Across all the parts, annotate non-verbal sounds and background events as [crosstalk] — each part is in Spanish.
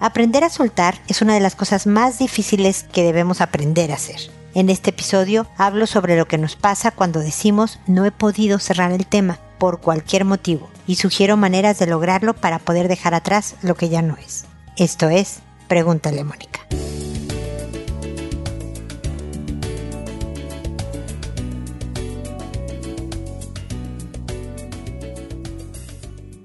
Aprender a soltar es una de las cosas más difíciles que debemos aprender a hacer. En este episodio hablo sobre lo que nos pasa cuando decimos no he podido cerrar el tema por cualquier motivo y sugiero maneras de lograrlo para poder dejar atrás lo que ya no es. Esto es, pregúntale Mónica.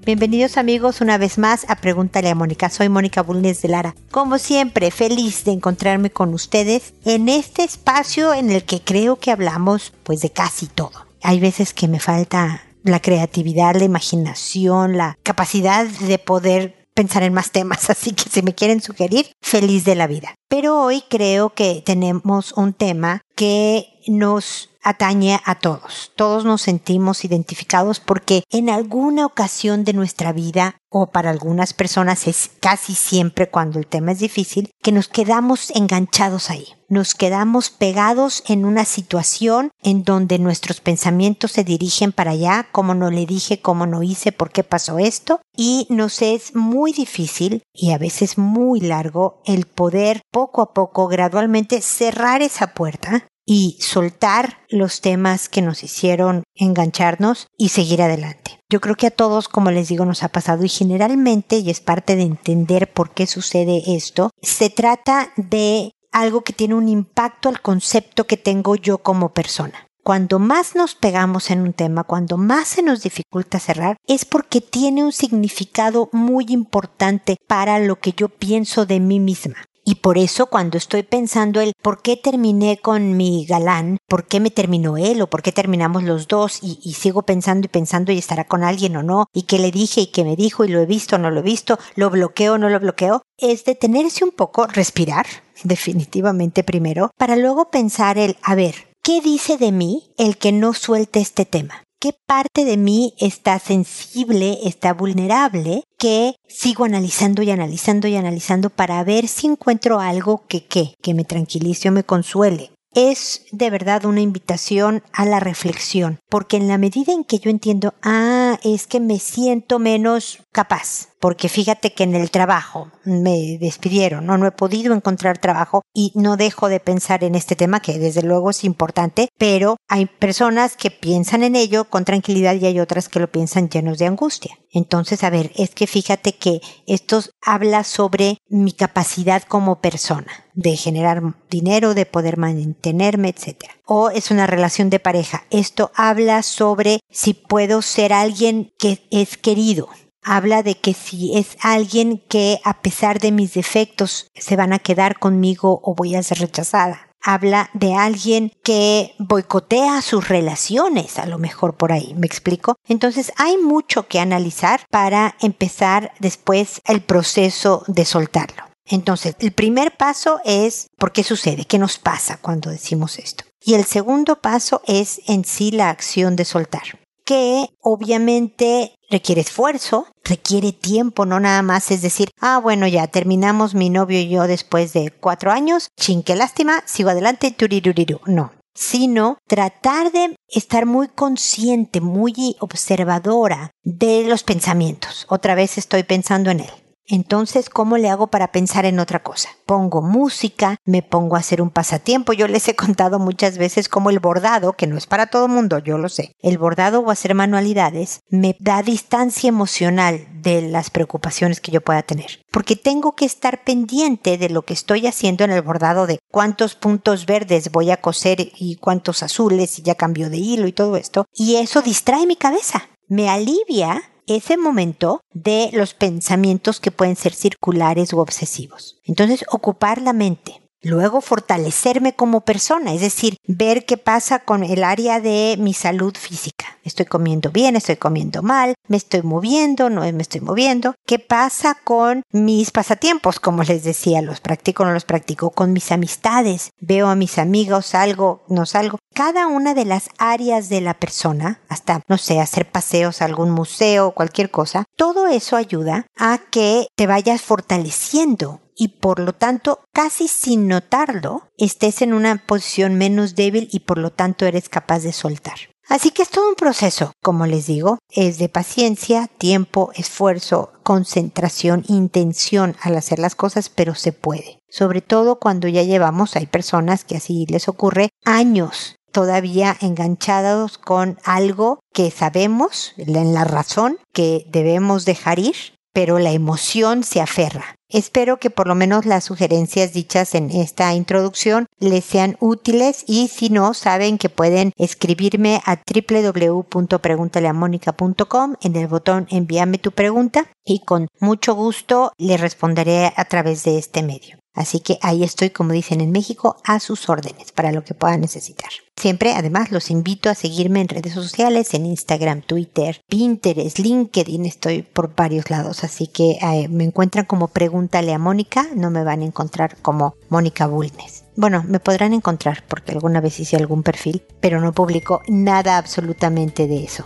Bienvenidos amigos una vez más a Pregúntale a Mónica. Soy Mónica Bulnes de Lara. Como siempre, feliz de encontrarme con ustedes en este espacio en el que creo que hablamos pues de casi todo. Hay veces que me falta la creatividad, la imaginación, la capacidad de poder pensar en más temas, [laughs] así que si me quieren sugerir, feliz de la vida. Pero hoy creo que tenemos un tema que nos atañe a todos. Todos nos sentimos identificados porque en alguna ocasión de nuestra vida o para algunas personas es casi siempre cuando el tema es difícil que nos quedamos enganchados ahí. Nos quedamos pegados en una situación en donde nuestros pensamientos se dirigen para allá, como no le dije, cómo no hice, por qué pasó esto, y nos es muy difícil y a veces muy largo el poder poco a poco, gradualmente cerrar esa puerta y soltar los temas que nos hicieron engancharnos y seguir adelante. Yo creo que a todos, como les digo, nos ha pasado y generalmente, y es parte de entender por qué sucede esto, se trata de algo que tiene un impacto al concepto que tengo yo como persona. Cuando más nos pegamos en un tema, cuando más se nos dificulta cerrar, es porque tiene un significado muy importante para lo que yo pienso de mí misma. Y por eso cuando estoy pensando el por qué terminé con mi galán, por qué me terminó él o por qué terminamos los dos y, sigo pensando y pensando y estará con alguien o no, y qué le dije y qué me dijo y lo he visto o no lo he visto, lo bloqueo o no lo bloqueo, es detenerse un poco, respirar, [laughs] definitivamente primero, para luego pensar el, a ver, ¿qué dice de mí el que no suelte este tema? Qué parte de mí está sensible, está vulnerable, que sigo analizando y analizando y analizando para ver si encuentro algo que, que, me tranquilice o me consuele es de verdad una invitación a la reflexión, porque en la medida en que yo entiendo, ah, es que me siento menos capaz, porque fíjate que en el trabajo me despidieron, no, he podido encontrar trabajo y no dejo de pensar en este tema que desde luego es importante, pero hay personas que piensan en ello con tranquilidad y hay otras que lo piensan llenos de angustia. Entonces, a ver, es que fíjate que esto habla sobre mi capacidad como persona de generar dinero, de poder mantenerme, etc. O es una relación de pareja. Esto habla sobre si puedo ser alguien que es querido, habla de que si es alguien que a pesar de mis defectos se van a quedar conmigo o voy a ser rechazada. Habla de alguien que boicotea sus relaciones, a lo mejor por ahí, ¿me explico? Entonces hay mucho que analizar para empezar después el proceso de soltarlo. Entonces, el primer paso es ¿por qué sucede? ¿Qué nos pasa cuando decimos esto? Y el segundo paso es en sí la acción de soltar que obviamente requiere esfuerzo, requiere tiempo, no nada más es decir, ah, bueno, ya terminamos mi novio y yo después de cuatro años, chin, qué lástima, sigo adelante, turiruriru. No, sino tratar de estar muy consciente, muy observadora de los pensamientos. Otra vez estoy pensando en él. Entonces, ¿cómo le hago para pensar en otra cosa? Pongo música, me pongo a hacer un pasatiempo. Yo les he contado muchas veces cómo el bordado, que no es para todo mundo, yo lo sé, el bordado o hacer manualidades me da distancia emocional de las preocupaciones que yo pueda tener. Porque tengo que estar pendiente de lo que estoy haciendo en el bordado, de cuántos puntos verdes voy a coser y cuántos azules y ya cambio de hilo y todo esto. Y eso distrae mi cabeza. Me alivia ese momento de los pensamientos que pueden ser circulares u obsesivos. Entonces, ocupar la mente. Luego fortalecerme como persona, es decir, ver qué pasa con el área de mi salud física. Estoy comiendo bien, estoy comiendo mal, me estoy moviendo, no me estoy moviendo. ¿Qué pasa con mis pasatiempos? Como les decía, los practico no los practico. Con mis amistades, veo a mis amigos, salgo, no salgo. Cada una de las áreas de la persona, hasta, no sé, hacer paseos a algún museo, cualquier cosa, todo eso ayuda a que te vayas fortaleciendo y por lo tanto, casi sin notarlo, estés en una posición menos débil y por lo tanto eres capaz de soltar. Así que es todo un proceso, como les digo, es de paciencia, tiempo, esfuerzo, concentración, intención al hacer las cosas, pero se puede. Sobre todo cuando ya llevamos, hay personas que así les ocurre, años todavía enganchados con algo que sabemos, en la razón, que debemos dejar ir, pero la emoción se aferra. Espero que por lo menos las sugerencias dichas en esta introducción les sean útiles y si no, saben que pueden escribirme a www.preguntaleamónica.com en el botón envíame tu pregunta y con mucho gusto le responderé a través de este medio. Así que ahí estoy, como dicen en México, a sus órdenes para lo que puedan necesitar. Siempre, además, los invito a seguirme en redes sociales, en Instagram, Twitter, Pinterest, LinkedIn, estoy por varios lados, así que eh, me encuentran como Pregúntale a Mónica, no me van a encontrar como Mónica Bulnes. Bueno, me podrán encontrar porque alguna vez hice algún perfil, pero no publico nada absolutamente de eso.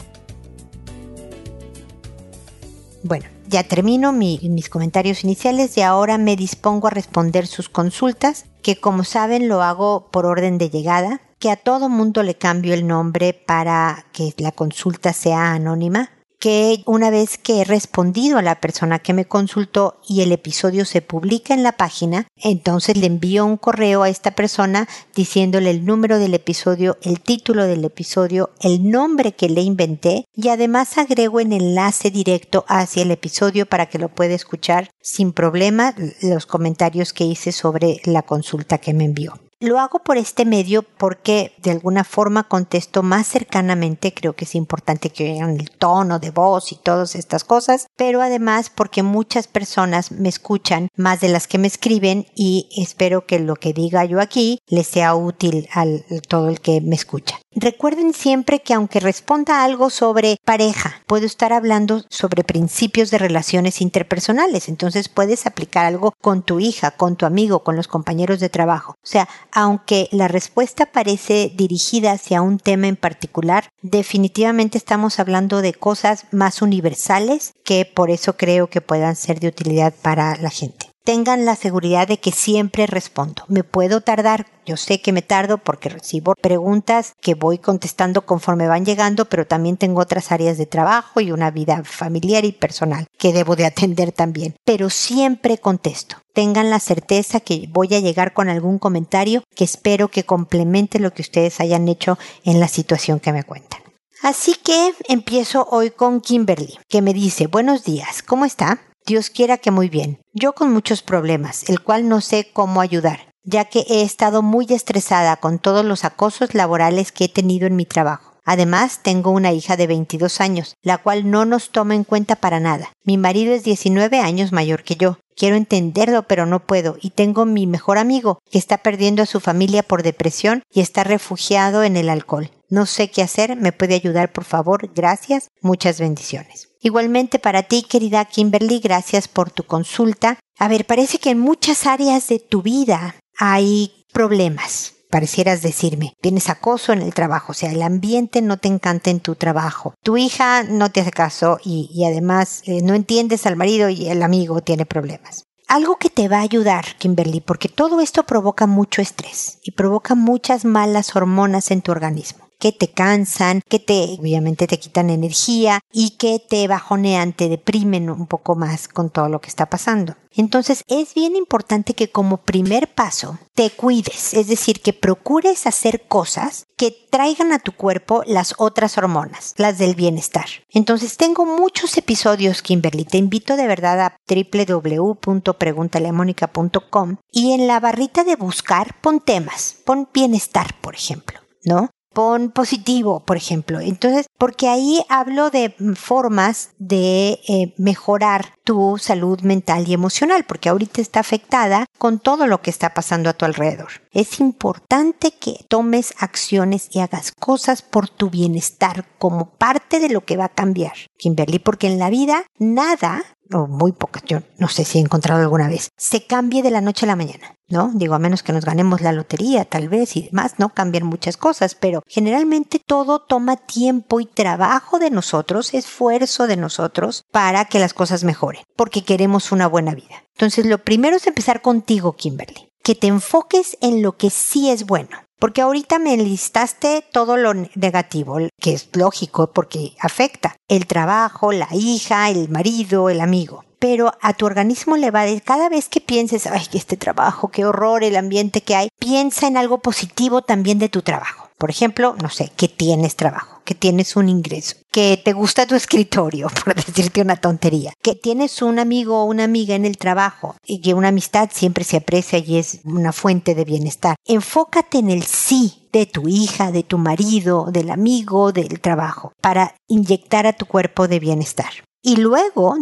Bueno, ya termino mis comentarios iniciales y ahora me dispongo a responder sus consultas, que como saben lo hago por orden de llegada, que a todo mundo le cambio el nombre para que la consulta sea anónima que una vez que he respondido a la persona que me consultó y el episodio se publica en la página, entonces le envío un correo a esta persona diciéndole el número del episodio, el título del episodio, el nombre que le inventé y además agrego el enlace directo hacia el episodio para que lo pueda escuchar sin problema los comentarios que hice sobre la consulta que me envió. Lo hago por este medio porque de alguna forma contesto más cercanamente, creo que es importante que vean el tono de voz y todas estas cosas, pero además porque muchas personas me escuchan más de las que me escriben y espero que lo que diga yo aquí les sea útil a todo el que me escucha. Recuerden siempre que aunque responda algo sobre pareja, puedo estar hablando sobre principios de relaciones interpersonales, entonces puedes aplicar algo con tu hija, con tu amigo, con los compañeros de trabajo. O sea, aunque la respuesta parece dirigida hacia un tema en particular, definitivamente estamos hablando de cosas más universales que por eso creo que puedan ser de utilidad para la gente tengan la seguridad de que siempre respondo. Me puedo tardar, yo sé que me tardo porque recibo preguntas que voy contestando conforme van llegando, pero también tengo otras áreas de trabajo y una vida familiar y personal que debo de atender también. Pero siempre contesto. Tengan la certeza que voy a llegar con algún comentario que espero que complemente lo que ustedes hayan hecho en la situación que me cuentan. Así que empiezo hoy con Kimberly, que me dice, buenos días, ¿cómo está? Dios quiera que muy bien. Yo con muchos problemas, el cual no sé cómo ayudar, ya que he estado muy estresada con todos los acosos laborales que he tenido en mi trabajo. Además, tengo una hija de 22 años, la cual no nos toma en cuenta para nada. Mi marido es 19 años mayor que yo. Quiero entenderlo, pero no puedo. Y tengo mi mejor amigo, que está perdiendo a su familia por depresión y está refugiado en el alcohol. No sé qué hacer. ¿Me puede ayudar, por favor? Gracias. Muchas bendiciones. Igualmente para ti, querida Kimberly, gracias por tu consulta. A ver, parece que en muchas áreas de tu vida hay problemas. Parecieras decirme, tienes acoso en el trabajo, o sea, el ambiente no te encanta en tu trabajo. Tu hija no te hace caso y, además eh, no entiendes al marido y el amigo tiene problemas algo que te va a ayudar, Kimberly, porque todo esto provoca mucho estrés y provoca muchas malas hormonas en tu organismo que te cansan, que te, obviamente te quitan energía y que te bajonean, te deprimen un poco más con todo lo que está pasando. Entonces es bien importante que como primer paso te cuides, es decir, que procures hacer cosas que traigan a tu cuerpo las otras hormonas, las del bienestar. Entonces tengo muchos episodios, Kimberly, te invito de verdad a www.preguntaleamónica.com y en la barrita de buscar pon temas, pon bienestar, por ejemplo. ¿no? Pon positivo, por ejemplo. Entonces, porque ahí hablo de formas de eh, mejorar tu salud mental y emocional, porque ahorita está afectada con todo lo que está pasando a tu alrededor. Es importante que tomes acciones y hagas cosas por tu bienestar como parte de lo que va a cambiar, Kimberly, porque en la vida nada o muy pocas, yo no sé si he encontrado alguna vez, se cambie de la noche a la mañana, ¿no? Digo, a menos que nos ganemos la lotería, tal vez, y demás, ¿no? Cambian muchas cosas, pero generalmente todo toma tiempo y trabajo de nosotros, esfuerzo de nosotros para que las cosas mejoren, porque queremos una buena vida. Entonces, lo primero es empezar contigo, Kimberly, que te enfoques en lo que sí es bueno Porque ahorita me enlistaste todo lo negativo, que es lógico porque afecta el trabajo, la hija, el marido, el amigo pero a tu organismo le va a cada vez que pienses, ay, este trabajo, qué horror, el ambiente que hay, piensa en algo positivo también de tu trabajo. Por ejemplo, no sé, que tienes trabajo, que tienes un ingreso, que te gusta tu [laughs] escritorio, por decirte una tontería, que tienes un amigo o una amiga en el trabajo y que una amistad siempre se aprecia y es una fuente de bienestar. Enfócate en el sí de tu hija, de tu marido, del amigo, del trabajo, para inyectar a tu cuerpo de bienestar. Y luego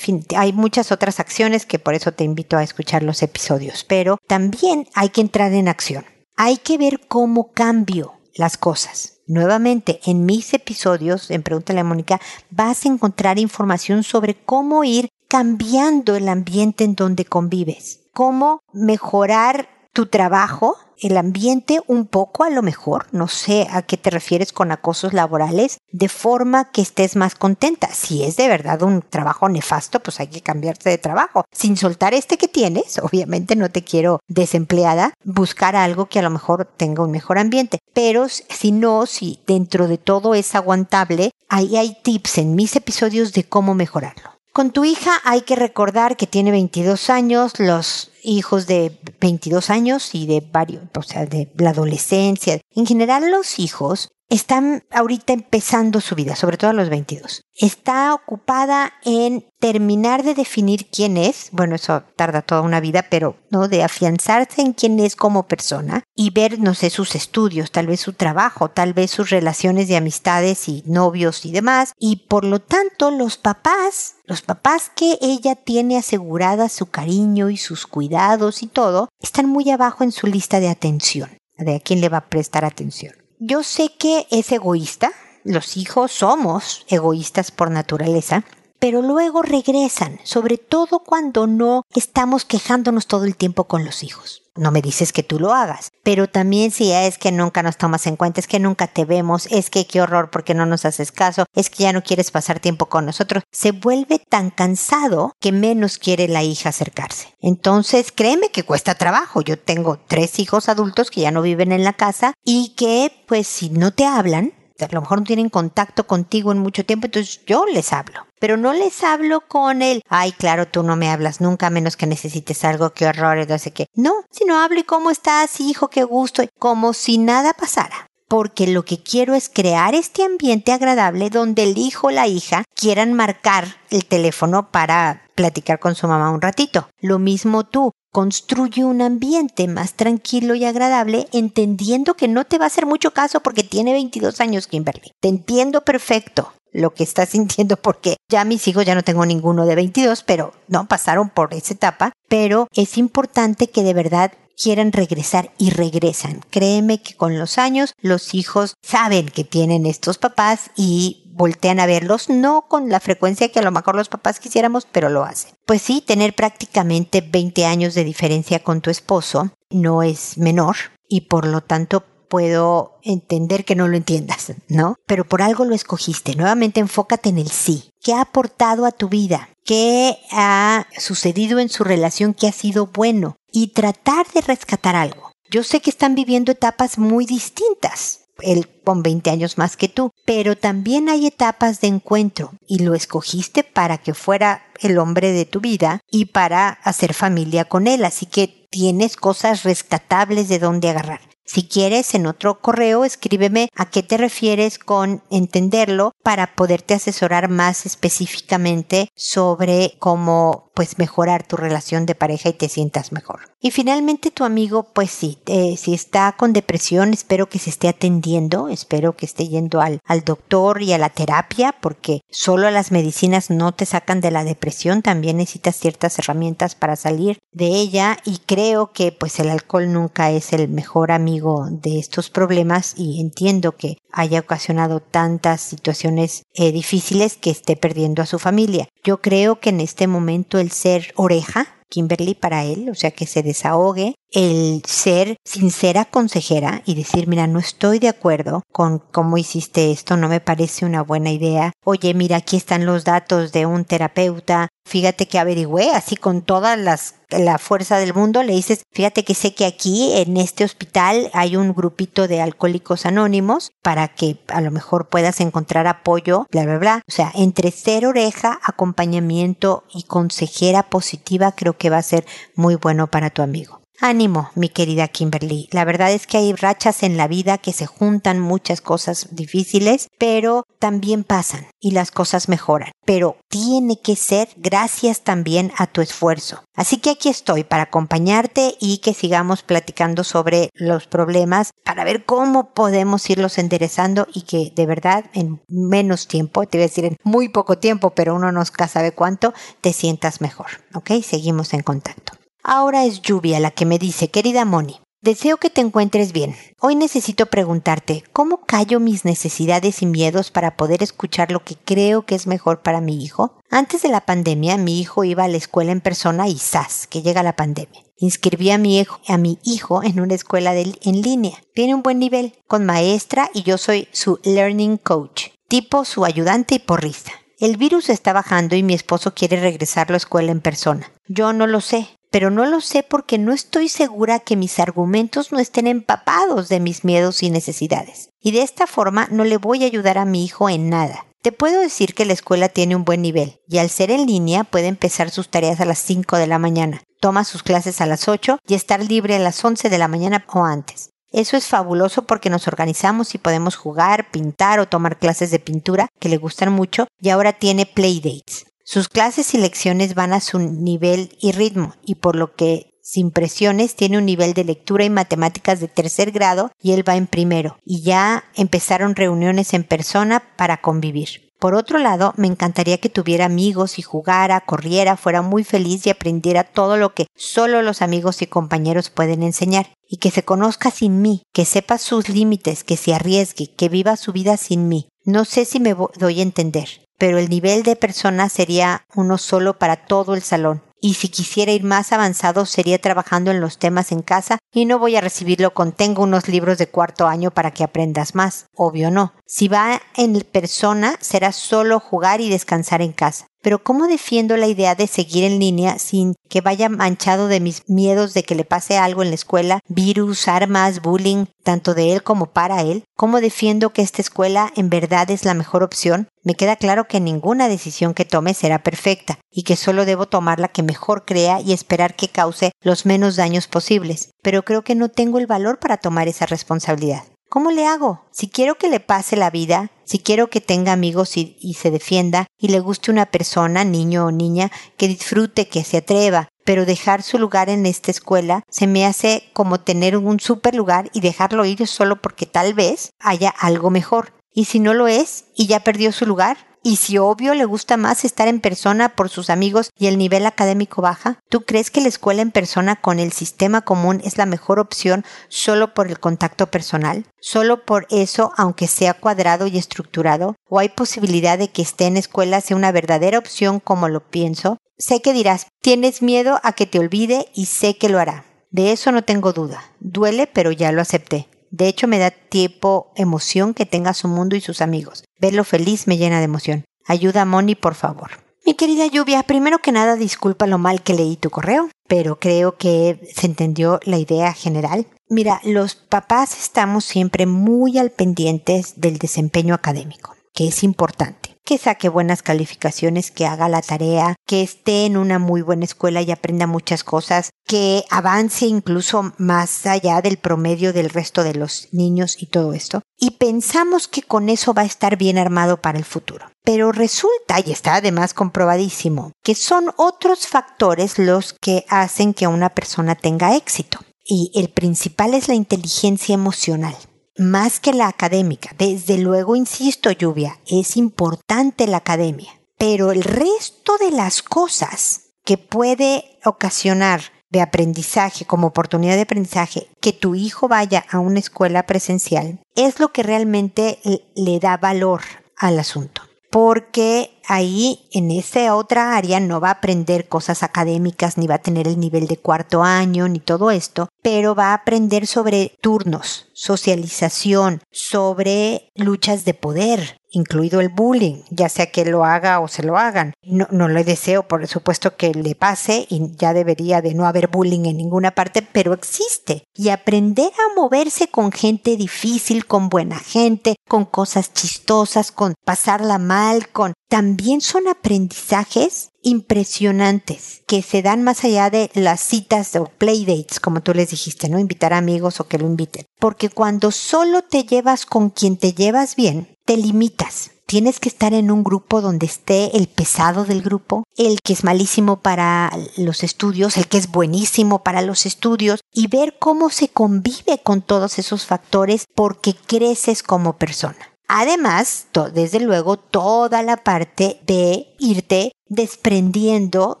hay muchas otras acciones que por eso te invito a escuchar los episodios, pero también hay que entrar en acción. Hay que ver cómo cambio las cosas. Nuevamente, en mis episodios, en Pregúntale a Mónica, vas a encontrar información sobre cómo ir cambiando el ambiente en donde convives, cómo mejorar tu trabajo el ambiente un poco a lo mejor, no sé a qué te refieres con acosos laborales, de forma que estés más contenta. Si es de verdad un trabajo nefasto, pues hay que cambiarse de trabajo. Sin soltar este que tienes, [laughs] obviamente no te quiero desempleada, buscar algo que a lo mejor tenga un mejor ambiente. Pero si no, si dentro de todo es aguantable, ahí hay tips en mis episodios de cómo mejorarlo. Con tu hija hay que recordar que tiene 22 años, los hijos de 22 años y de varios, o sea, de la adolescencia. En general los hijos están ahorita empezando su vida, sobre todo a los 22. Está ocupada en terminar de definir quién es, bueno, eso tarda toda una vida, pero no de afianzarse en quién es como persona y ver, no sé, sus estudios, tal vez su trabajo, tal vez sus relaciones de amistades y novios y demás, y por lo tanto los papás, los papás que ella tiene asegurada su cariño y sus cuidados y todo, están muy abajo en su lista de atención, de a quién le va a prestar atención. Yo sé que es egoísta, los hijos somos egoístas por naturaleza, pero luego regresan, sobre todo cuando no estamos quejándonos todo el tiempo con los hijos. No me dices que tú lo hagas, pero también si es que nunca nos tomas en cuenta, es que nunca te vemos, es que qué horror porque no nos haces caso, es que ya no quieres pasar tiempo con nosotros, se vuelve tan cansado que menos quiere la hija acercarse. Entonces, créeme que cuesta trabajo. Yo tengo tres hijos adultos que ya no viven en la casa y que, pues, si no te hablan, a lo mejor no tienen contacto contigo en mucho tiempo, entonces yo les hablo. Pero no les hablo con el, ay, claro, tú no me hablas nunca, menos que necesites algo, qué horror, no sé qué. No, sino hablo y cómo estás, hijo, qué gusto, como si nada pasara porque lo que quiero es crear este ambiente agradable donde el hijo o la hija quieran marcar el teléfono para platicar con su mamá un ratito. Lo mismo tú, construye un ambiente más tranquilo y agradable, entendiendo que no te va a hacer mucho caso porque tiene 22 años, Kimberly. Te entiendo perfecto lo que estás [laughs] sintiendo porque ya mis hijos ya no tengo ninguno de 22, pero no pasaron por esa etapa, pero es importante que de verdad quieran regresar y regresan. Créeme que con los años los hijos saben que tienen estos papás y voltean a verlos, no con la frecuencia que a lo mejor los papás quisiéramos, pero lo hacen. Pues sí, tener prácticamente 20 años de diferencia con tu esposo no es menor y por lo tanto puedo entender que no lo entiendas, ¿no? Pero por algo lo escogiste. Nuevamente enfócate en el sí. ¿Qué ha aportado a tu vida? ¿Qué ha sucedido en su relación que ha sido bueno? Y tratar de rescatar algo. Yo sé que están viviendo etapas muy distintas él con 20 años más que tú, pero también hay etapas de encuentro y lo escogiste para que fuera el hombre de tu vida y para hacer familia con él, así que tienes cosas rescatables de donde agarrar. Si quieres, en otro correo, escríbeme a qué te refieres con entenderlo para poderte asesorar más específicamente sobre cómo pues mejorar tu relación de pareja y te sientas mejor. Y finalmente tu amigo, pues sí, eh, si está con depresión, espero que se esté atendiendo, espero que esté yendo al, al doctor y a la terapia, porque solo las medicinas no te sacan de la depresión, también necesitas ciertas herramientas para salir de ella y creo que pues el alcohol nunca es el mejor amigo de estos problemas y entiendo que haya ocasionado tantas situaciones eh, difíciles que esté perdiendo a su familia. Yo creo que en este momento el ser oreja Kimberly para él, o sea, que se desahogue el ser sincera consejera y decir, mira, no estoy de acuerdo con cómo hiciste esto, no me parece una buena idea. Oye, mira, aquí están los datos de un terapeuta. Fíjate que averigüé, así con todas las la fuerza del mundo, le dices, fíjate que sé que aquí en este hospital hay un grupito de alcohólicos anónimos para que a lo mejor puedas encontrar apoyo, bla, bla, bla. O sea, entre ser oreja, acompañamiento y consejera positiva, creo que va a ser muy bueno para tu amigo. Ánimo, mi querida Kimberly. La verdad es que hay rachas en la vida que se juntan muchas cosas difíciles, pero también pasan y las cosas mejoran. Pero tiene que ser gracias también a tu esfuerzo. Así que aquí estoy para acompañarte y que sigamos platicando sobre los problemas para ver cómo podemos irlos enderezando y que de verdad en menos tiempo, te voy a decir en muy poco tiempo, pero uno no sabe cuánto, te sientas mejor. ¿Ok? Seguimos en contacto. Ahora es Lluvia la que me dice, querida Moni, deseo que te encuentres bien. Hoy necesito preguntarte, ¿cómo callo mis necesidades y miedos para poder escuchar lo que creo que es mejor para mi hijo? Antes de la pandemia, mi hijo iba a la escuela en persona y ¡zas! que llega la pandemia. Inscribí a mi, hijo, a mi hijo en una escuela en línea. Tiene un buen nivel, con maestra y yo soy su learning coach, tipo su ayudante y porrista. El virus está bajando y mi esposo quiere regresar a la escuela en persona. Yo no lo sé, pero no lo sé porque no estoy segura que mis argumentos no estén empapados de mis miedos y necesidades. Y de esta forma no le voy a ayudar a mi hijo en nada. Te puedo decir que la escuela tiene un buen nivel y al ser en línea puede empezar sus tareas a las 5 de la mañana, toma sus clases a las 8 y estar libre a las 11 de la mañana o antes. Eso es fabuloso porque nos organizamos y podemos jugar, pintar o tomar clases de pintura que le gustan mucho y ahora tiene playdates. Sus clases y lecciones van a su nivel y ritmo, y por lo que sin presiones tiene un nivel de lectura y matemáticas de tercer grado y él va en primero, y ya empezaron reuniones en persona para convivir. Por otro lado, me encantaría que tuviera amigos y jugara, corriera, fuera muy feliz y aprendiera todo lo que solo los amigos y compañeros pueden enseñar, y que se conozca sin mí, que sepa sus límites, que se arriesgue, que viva su vida sin mí. No sé si me doy a entender pero el nivel de persona sería uno solo para todo el salón. Y si quisiera ir más avanzado sería trabajando en los temas en casa y no voy a recibirlo con tengo unos libros de cuarto año para que aprendas más. Obvio no. Si va en persona será solo jugar y descansar en casa. Pero ¿cómo defiendo la idea de seguir en línea sin que vaya manchado de mis miedos de que le pase algo en la escuela, virus, armas, bullying, tanto de él como para él? ¿Cómo defiendo que esta escuela en verdad es la mejor opción? Me queda claro que ninguna decisión que tome será perfecta y que solo debo tomar la que mejor crea y esperar que cause los menos daños posibles, pero creo que no tengo el valor para tomar esa responsabilidad. ¿Cómo le hago? Si quiero que le pase la vida, si quiero que tenga amigos y, se defienda y le guste una persona, niño o niña, que disfrute, que se atreva, pero dejar su lugar en esta escuela se me hace como tener un super lugar y dejarlo ir solo porque tal vez haya algo mejor. Y si no lo es y ya perdió su lugar, y si obvio le gusta más estar en persona por sus amigos y el nivel académico baja, ¿tú crees que la escuela en persona con el sistema común es la mejor opción solo por el contacto personal? ¿Solo por eso, aunque sea cuadrado y estructurado? ¿O hay posibilidad de que esté en escuela sea una verdadera opción como lo pienso? Sé que dirás, tienes miedo a que te olvide y sé que lo hará. De eso no tengo duda. Duele, pero ya lo acepté. De hecho, me da tiempo, emoción que tenga su mundo y sus amigos. Verlo feliz me llena de emoción. Ayuda a Moni, por favor. Mi querida Lluvia, primero que nada disculpa lo mal que leí tu correo, pero creo que se entendió la idea general. Mira, los papás estamos siempre muy al pendientes del desempeño académico, que es importante que saque buenas calificaciones, que haga la tarea, que esté en una muy buena escuela y aprenda muchas cosas, que avance incluso más allá del promedio del resto de los niños y todo esto. Y pensamos que con eso va a estar bien armado para el futuro. Pero resulta, y está además comprobadísimo, que son otros factores los que hacen que una persona tenga éxito. Y el principal es la inteligencia emocional más que la académica. Desde luego, insisto, lluvia, es importante la academia, pero el resto de las cosas que puede ocasionar de aprendizaje como oportunidad de aprendizaje que tu hijo vaya a una escuela presencial es lo que realmente le da valor al asunto. Porque ahí en esa otra área no va a aprender cosas académicas, ni va a tener el nivel de cuarto año, ni todo esto, pero va a aprender sobre turnos, socialización, sobre luchas de poder, incluido el bullying, ya sea que lo haga o se lo hagan. No, no deseo, por supuesto, que le pase y ya debería de no haber bullying en ninguna parte, pero existe. Y aprender a moverse con gente difícil, con buena gente, con cosas chistosas, con pasarla mal, con también son aprendizajes impresionantes que se dan más allá de las citas o playdates, como tú les dijiste, ¿no? Invitar amigos o que lo inviten. Porque cuando solo te llevas con quien te llevas bien, te limitas. Tienes que estar en un grupo donde esté el pesado del grupo, el que es malísimo para los estudios, el que es buenísimo para los estudios y ver cómo se convive con todos esos factores porque creces como persona. Además, desde luego, toda la parte de irte desprendiendo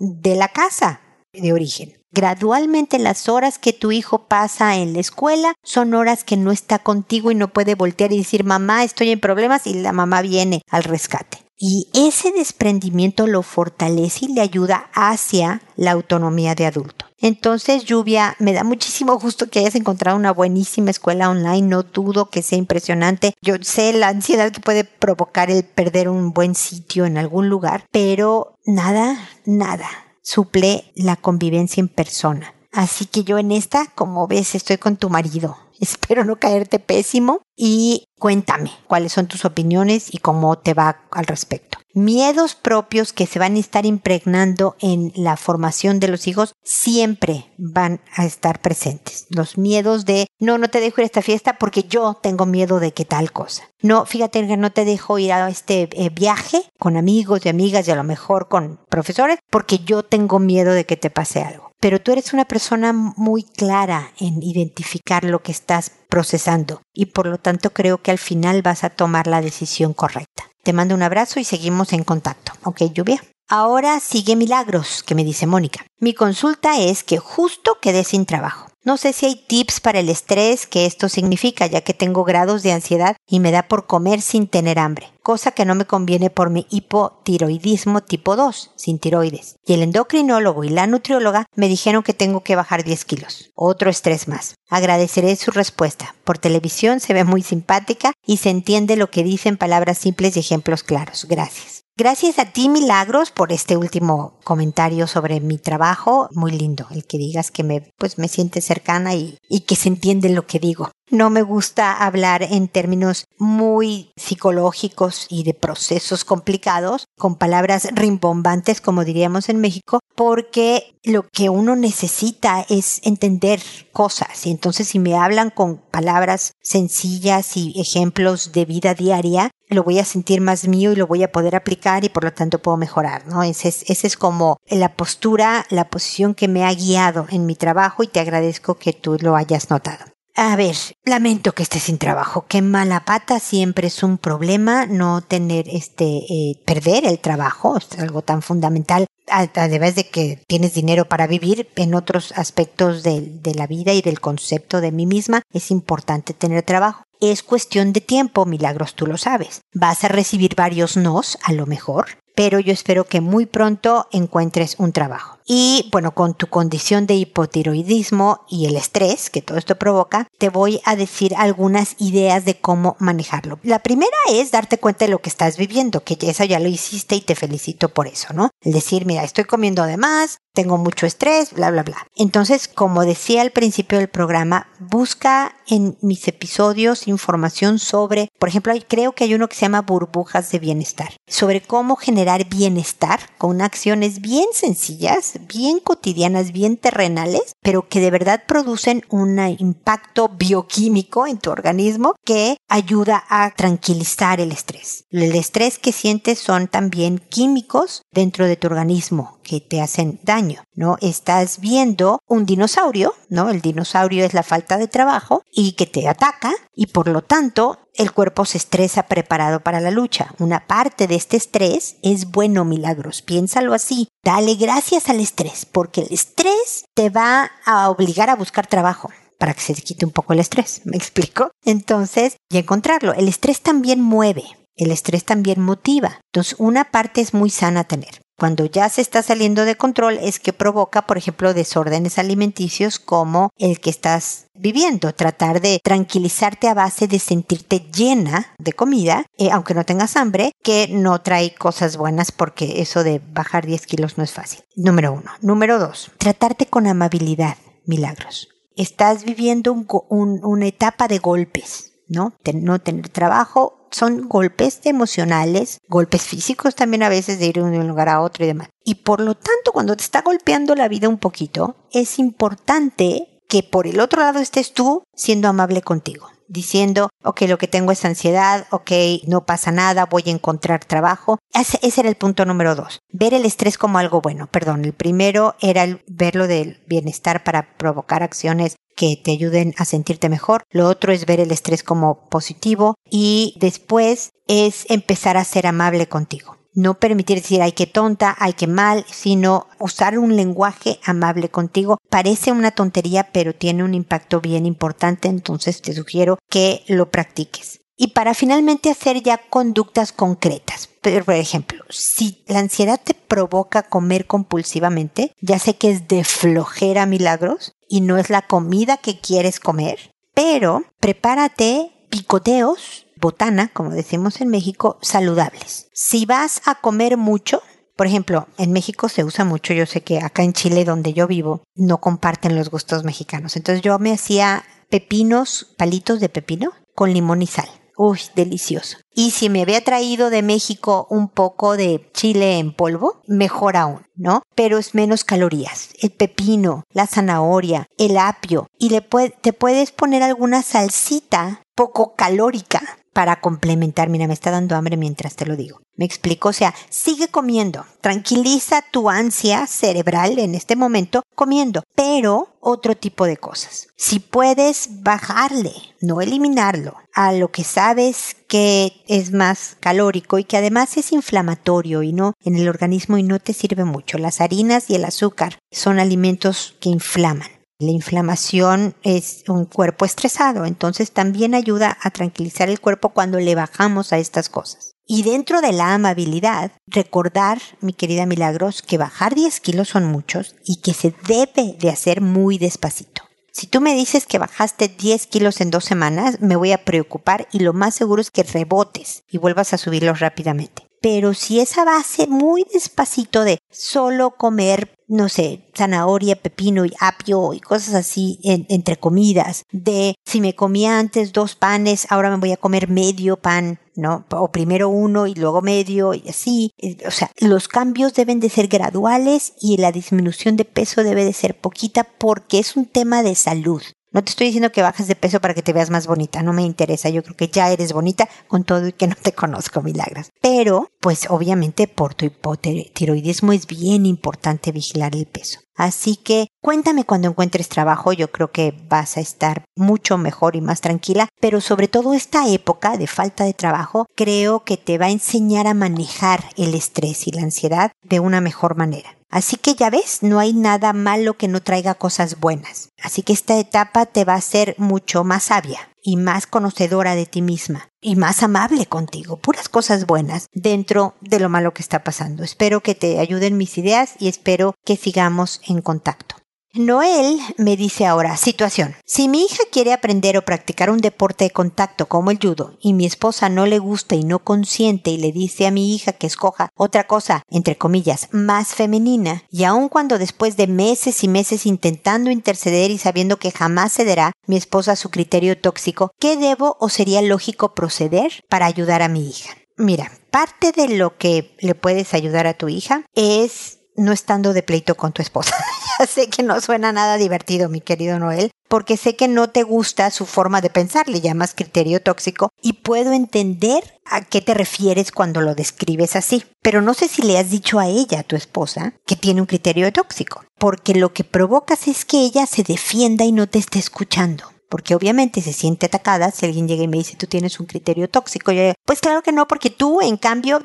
de la casa de origen. Gradualmente las horas que tu hijo pasa en la escuela son horas que no está contigo y no puede voltear y decir mamá estoy en problemas y la mamá viene al rescate. Y ese desprendimiento lo fortalece y le ayuda hacia la autonomía de adulto. Entonces, Lluvia, me da muchísimo gusto que hayas encontrado una buenísima escuela online. No dudo que sea impresionante. Yo sé la ansiedad que puede provocar el perder un buen sitio en algún lugar, pero nada, nada suple la convivencia en persona. Así que yo en esta, como ves, estoy con tu marido. [laughs] Espero no caerte pésimo y cuéntame cuáles son tus opiniones y cómo te va al respecto. Miedos propios que se van a estar impregnando en la formación de los hijos siempre van a estar presentes. Los miedos de no, no te dejo ir a esta fiesta porque yo tengo miedo de que tal cosa. No, fíjate que no te dejo ir a este eh, viaje con amigos y amigas y a lo mejor con profesores porque yo tengo miedo de que te pase algo pero tú eres una persona muy clara en identificar lo que estás procesando y por lo tanto creo que al final vas a tomar la decisión correcta. Te mando un abrazo y seguimos en contacto. ¿Ok, lluvia? Ahora sigue Milagros, que me dice Mónica. Mi consulta es que justo quedé sin trabajo. No sé si hay tips para el estrés que esto significa, ya que tengo grados de ansiedad y me da por comer sin tener hambre, cosa que no me conviene por mi hipotiroidismo tipo 2, sin tiroides. Y el endocrinólogo y la nutrióloga me dijeron que tengo que bajar 10 kilos. Otro estrés más. Agradeceré su respuesta. Por televisión se ve muy simpática y se entiende lo que dicen palabras simples y ejemplos claros. Gracias. Gracias a ti, Milagros, por este último comentario sobre mi trabajo. Muy lindo, el que digas que me, pues me siente cercana y, y que se entiende lo que digo. No me gusta hablar en términos muy psicológicos y de procesos complicados, con palabras rimbombantes, como diríamos en México, porque lo que uno necesita es entender cosas. Y entonces si me hablan con palabras sencillas y ejemplos de vida diaria, lo voy a sentir más mío y lo voy a poder aplicar y por lo tanto puedo mejorar, ¿no? Esa es, ese es como la postura, la posición que me ha guiado en mi trabajo y te agradezco que tú lo hayas notado. A ver, lamento que estés sin trabajo. Qué mala pata siempre es un problema no tener este eh, perder el trabajo, es algo tan fundamental. Además de que tienes dinero para vivir en otros aspectos de, de la vida y del concepto de mí misma, es importante tener trabajo. Es cuestión de tiempo, milagros, tú lo sabes. Vas a recibir varios nos, a lo mejor, pero yo espero que muy pronto encuentres un trabajo. Y bueno, con tu condición de hipotiroidismo y el estrés que todo esto provoca, te voy a decir algunas ideas de cómo manejarlo. La primera es darte cuenta de lo que estás viviendo, que eso ya lo hiciste y te felicito por eso, ¿no? El decir, mira, estoy comiendo de más, tengo mucho estrés, bla, bla, bla. Entonces, como decía al principio del programa, busca en mis episodios información sobre, por ejemplo, creo que hay uno que se llama burbujas de bienestar, sobre cómo generar bienestar con acciones bien sencillas bien cotidianas, bien terrenales, pero que de verdad producen un impacto bioquímico en tu organismo que ayuda a tranquilizar el estrés. El estrés que sientes son también químicos dentro de tu organismo que te hacen daño, ¿no? Estás viendo un dinosaurio, ¿no? El dinosaurio es la falta de trabajo y que te ataca y por lo tanto el cuerpo se estresa preparado para la lucha. Una parte de este estrés es bueno, milagros. Piénsalo así. Dale gracias al estrés, porque el estrés te va a obligar a buscar trabajo para que se te quite un poco el estrés. [laughs] ¿Me explico? Entonces, y encontrarlo. El estrés también mueve. El estrés también motiva. Entonces, una parte es muy sana tener. Cuando ya se está saliendo de control es que provoca, por ejemplo, desórdenes alimenticios como el que estás viviendo. Tratar de tranquilizarte a base de sentirte llena de comida, eh, aunque no tengas hambre, que no trae cosas buenas porque eso de bajar 10 kilos no es fácil. Número uno. Número dos, tratarte con amabilidad. Milagros. Estás viviendo una etapa de golpes, ¿no? no tener trabajo, son golpes emocionales, golpes físicos también a veces de ir de un lugar a otro y demás. Y por lo tanto, cuando te está golpeando la vida un poquito, es importante que por el otro lado estés tú siendo amable contigo diciendo, ok, lo que tengo es ansiedad, ok, no pasa nada, voy a encontrar trabajo. Ese, era el punto número dos. Ver el estrés como algo bueno. Perdón, el primero era el, verlo del bienestar para provocar acciones que te ayuden a sentirte mejor. Lo otro es ver el estrés como positivo y después es empezar a ser amable contigo. No permitir decir, ay, qué tonta, ay, qué mal, sino usar un lenguaje amable contigo. Parece una tontería, pero tiene un impacto bien importante, entonces te sugiero que lo practiques. Y para finalmente hacer ya conductas concretas. Por ejemplo, si la ansiedad te provoca comer compulsivamente, ya sé que es de flojera milagros, y no es la comida que quieres comer, pero prepárate picoteos, botana, como decimos en México, saludables. Si vas a comer mucho, por ejemplo, en México se usa mucho, yo sé que acá en Chile donde yo vivo no comparten los gustos mexicanos, entonces yo me hacía pepinos, palitos de pepino con limón y sal. Uy, delicioso. Y si me había traído de México un poco de chile en polvo, mejor aún, ¿no? Pero es menos calorías. El pepino, la zanahoria, el apio. Y le te puedes poner alguna salsita poco calórica para complementar. Mira, me está dando hambre mientras te lo digo. Me explico, o sea, sigue comiendo, tranquiliza tu ansia cerebral en este momento comiendo, pero otro tipo de cosas. Si puedes bajarle, no eliminarlo, a lo que sabes que es más calórico y que además es inflamatorio y no en el organismo y no te sirve mucho. Las harinas y el azúcar son alimentos que inflaman. La inflamación es un cuerpo estresado, entonces también ayuda a tranquilizar el cuerpo cuando le bajamos a estas cosas. Y dentro de la amabilidad, recordar, mi querida Milagros, que bajar 10 kilos son muchos y que se debe de hacer muy despacito. Si tú me dices que bajaste 10 kilos en dos semanas, me voy a preocupar y lo más seguro es que rebotes y vuelvas a subirlos rápidamente. Pero si esa base muy despacito de solo comer, no sé, zanahoria, pepino y apio y cosas así entre comidas, de si me comía antes dos panes, ahora me voy a comer medio pan, ¿no? O primero uno y luego medio y así. Eh, o sea, los cambios deben de ser graduales y la disminución de peso debe de ser poquita porque es un tema de salud. No te estoy diciendo que bajes de peso para que te veas más bonita, no me interesa, yo creo que ya eres bonita con todo y que no te conozco, milagros. Pero, pues obviamente por tu hipotiroidismo es bien importante vigilar el peso. Así que cuéntame cuando encuentres trabajo, yo creo que vas a estar mucho mejor y más tranquila, pero sobre todo esta época de falta de trabajo creo que te va a enseñar a manejar el estrés y la ansiedad de una mejor manera. Así que ya ves, no hay nada malo que no traiga cosas buenas. Así que esta etapa te va a hacer mucho más sabia y más conocedora de ti misma y más amable contigo. Puras cosas buenas dentro de lo malo que está pasando. Espero que te ayuden mis ideas y espero que sigamos en contacto. Noel me dice ahora, situación, si mi hija quiere aprender o practicar un deporte de contacto como el judo y mi esposa no le gusta y no consiente y le dice a mi hija que escoja otra cosa, entre comillas, más femenina, y aun cuando después de meses y meses intentando interceder y sabiendo que jamás cederá mi esposa a su criterio tóxico, ¿qué debo o sería lógico proceder para ayudar a mi hija? Mira, parte de lo que le puedes ayudar a tu hija es no estando de pleito con tu esposa. [laughs] ya sé que no suena nada divertido, mi querido Noel, porque sé que no te gusta su forma de pensar, le llamas criterio tóxico, y puedo entender a qué te refieres cuando lo describes así. Pero no sé si le has dicho a ella, a tu esposa, que tiene un criterio tóxico, porque lo que provocas es que ella se defienda y no te esté escuchando porque obviamente se siente atacada si alguien llega y me dice tú tienes un criterio tóxico. Yo, pues claro que no, porque tú en cambio,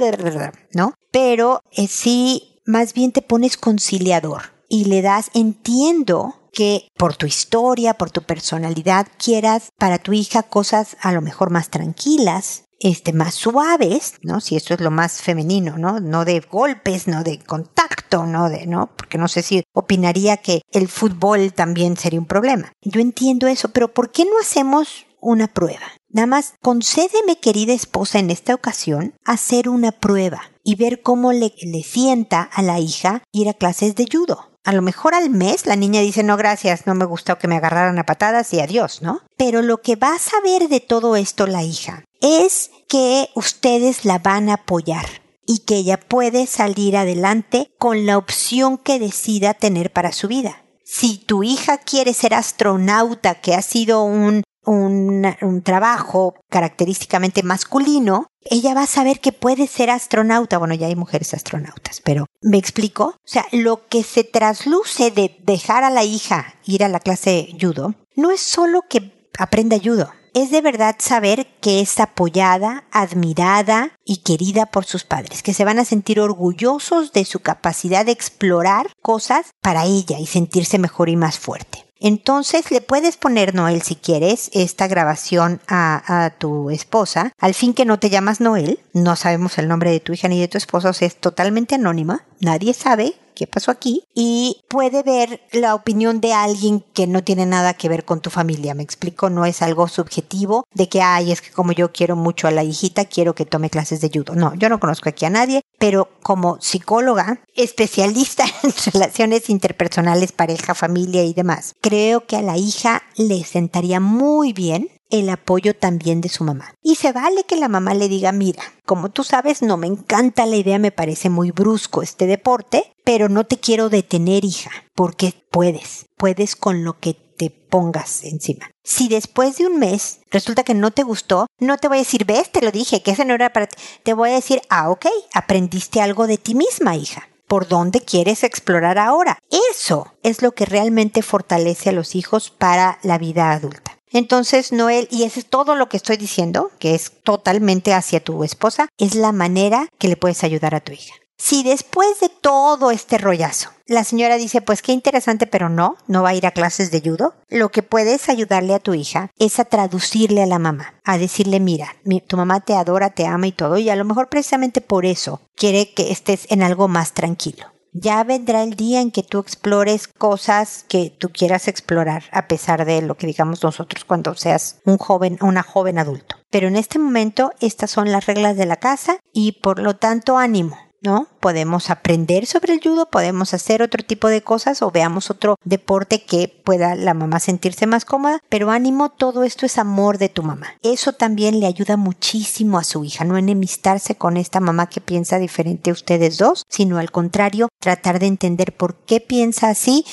¿no? Pero eh, sí más bien te pones conciliador y le das, entiendo que por tu historia, por tu personalidad, quieras para tu hija cosas a lo mejor más tranquilas, este, más suaves, ¿no? Si eso es lo más femenino, ¿no? No de golpes, no de contacto, no de, ¿no? Porque no sé si opinaría que el fútbol también sería un problema. Yo entiendo eso, pero ¿por qué no hacemos una prueba? Nada más, concédeme, querida esposa, en esta ocasión, hacer una prueba y ver cómo le, sienta a la hija ir a clases de judo. A lo mejor al mes la niña dice no gracias, no me gustó que me agarraran a patadas y adiós, ¿no? Pero lo que va a saber de todo esto la hija es que ustedes la van a apoyar y que ella puede salir adelante con la opción que decida tener para su vida. Si tu hija quiere ser astronauta, que ha sido un un, trabajo característicamente masculino, ella va a saber que puede ser astronauta. Bueno, ya hay mujeres astronautas, pero ¿me explico? O sea, lo que se trasluce de dejar a la hija ir a la clase judo, no es solo que aprenda judo, es de verdad saber que es apoyada, admirada y querida por sus padres, que se van a sentir orgullosos de su capacidad de explorar cosas para ella y sentirse mejor y más fuerte. Entonces le puedes poner, Noel, si quieres, esta grabación a, tu esposa, al fin que no te llamas Noel, no sabemos el nombre de tu hija ni de tu esposo, o sea, es totalmente anónima, nadie sabe qué pasó aquí y puede ver la opinión de alguien que no tiene nada que ver con tu familia. Me explico, no es algo subjetivo de que, ay, es que como yo quiero mucho a la hijita, quiero que tome clases de judo. No, yo no conozco aquí a nadie, pero como psicóloga, especialista [laughs] en relaciones interpersonales, pareja, familia y demás, creo que a la hija le sentaría muy bien el apoyo también de su mamá. Y se vale que la mamá le diga, mira, como tú sabes, no me encanta la idea, me parece muy brusco este deporte, pero no te quiero detener, hija, porque puedes, puedes con lo que te pongas encima. Si después de un mes resulta que no te gustó, no te voy a decir, ves, te lo dije, que ese no era para ti. Te voy a decir, ah, ok, aprendiste algo de ti misma, hija por dónde quieres explorar ahora. Eso es lo que realmente fortalece a los hijos para la vida adulta. Entonces, Noel, y eso es todo lo que estoy diciendo, que es totalmente hacia tu esposa, es la manera que le puedes ayudar a tu hija. Si después de todo este rollazo, la señora dice, pues qué interesante, pero no, no va a ir a clases de judo, lo que puedes ayudarle a tu hija es a traducirle a la mamá, a decirle, mira, tu mamá te adora, te ama y todo, y a lo mejor precisamente por eso quiere que estés en algo más tranquilo ya vendrá el día en que tú explores cosas que tú quieras explorar, a pesar de lo que digamos nosotros cuando seas un joven, una joven adulto. Pero en este momento estas son las reglas de la casa y por lo tanto ánimo. ¿No? Podemos aprender sobre el judo, podemos hacer otro tipo de cosas o veamos otro deporte que pueda la mamá sentirse más cómoda, pero ánimo, todo esto es amor de tu mamá. Eso también le ayuda muchísimo a su hija, no enemistarse con esta mamá que piensa diferente a ustedes dos, sino al contrario, tratar de entender por qué piensa así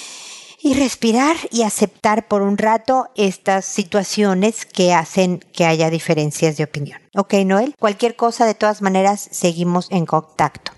y respirar y aceptar por un rato estas situaciones que hacen que haya diferencias de opinión. Ok, Noel, cualquier cosa de todas maneras seguimos en contacto.